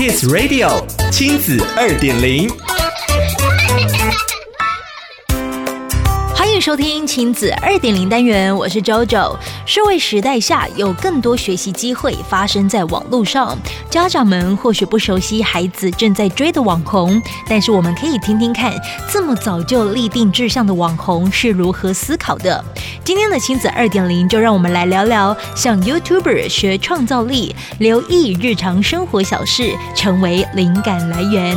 Kids Radio 亲子二点零。收听亲子二点零单元，我是 JoJo。社会时代下，有更多学习机会发生在网络上。家长们或许不熟悉孩子正在追的网红，但是我们可以听听看，这么早就立定志向的网红是如何思考的。今天的亲子二点零，就让我们来聊聊向 YouTuber 学创造力，留意日常生活小事，成为灵感来源。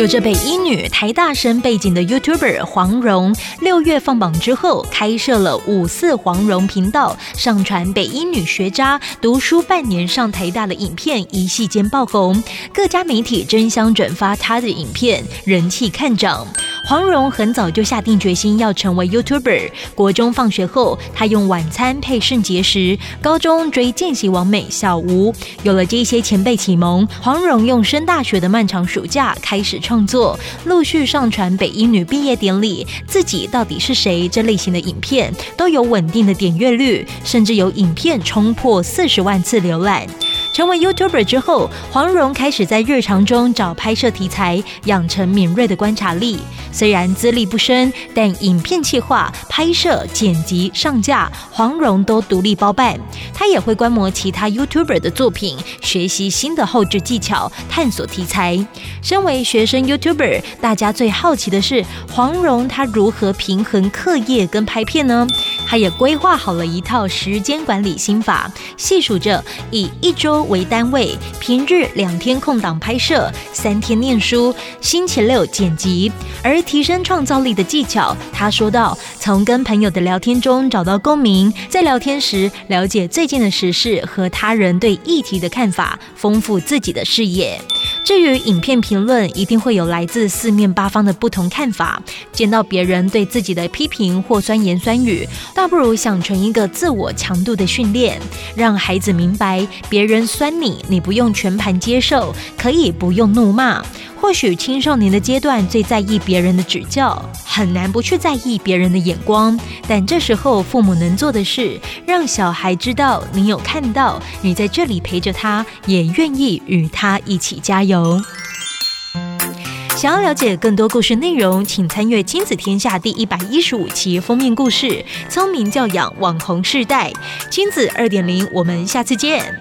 有着北一女、台大生背景的 YouTuber 黄蓉，六月放榜之后，开设了五四黄蓉频道，上传北一女学渣读书半年上台大的影片，一夕间爆红，各家媒体争相转发她的影片，人气看涨。黄蓉很早就下定决心要成为 YouTuber。国中放学后，她用晚餐配肾结石；高中追见习王美小吴。有了这些前辈启蒙，黄蓉用升大学的漫长暑假开始创作，陆续上传北英女毕业典礼、自己到底是谁这类型的影片，都有稳定的点阅率，甚至有影片冲破四十万次浏览。成为 YouTuber 之后，黄蓉开始在日常中找拍摄题材，养成敏锐的观察力。虽然资历不深，但影片企划、拍摄、剪辑、上架，黄蓉都独立包办。她也会观摩其他 YouTuber 的作品，学习新的后制技巧，探索题材。身为学生 YouTuber，大家最好奇的是黄蓉她如何平衡课业跟拍片呢？他也规划好了一套时间管理心法，细数着以一周为单位，平日两天空档拍摄，三天念书，星期六剪辑。而提升创造力的技巧，他说道：从跟朋友的聊天中找到共鸣，在聊天时了解最近的时事和他人对议题的看法，丰富自己的视野。至于影片评论，一定会有来自四面八方的不同看法。见到别人对自己的批评或酸言酸语，倒不如想成一个自我强度的训练，让孩子明白，别人酸你，你不用全盘接受，可以不用怒骂。或许青少年的阶段最在意别人的指教，很难不去在意别人的眼光。但这时候父母能做的是，让小孩知道你有看到，你在这里陪着他，也愿意与他一起加油。有想要了解更多故事内容，请参阅《亲子天下》第一百一十五期封面故事：聪明教养网红世代。亲子二点零，我们下次见。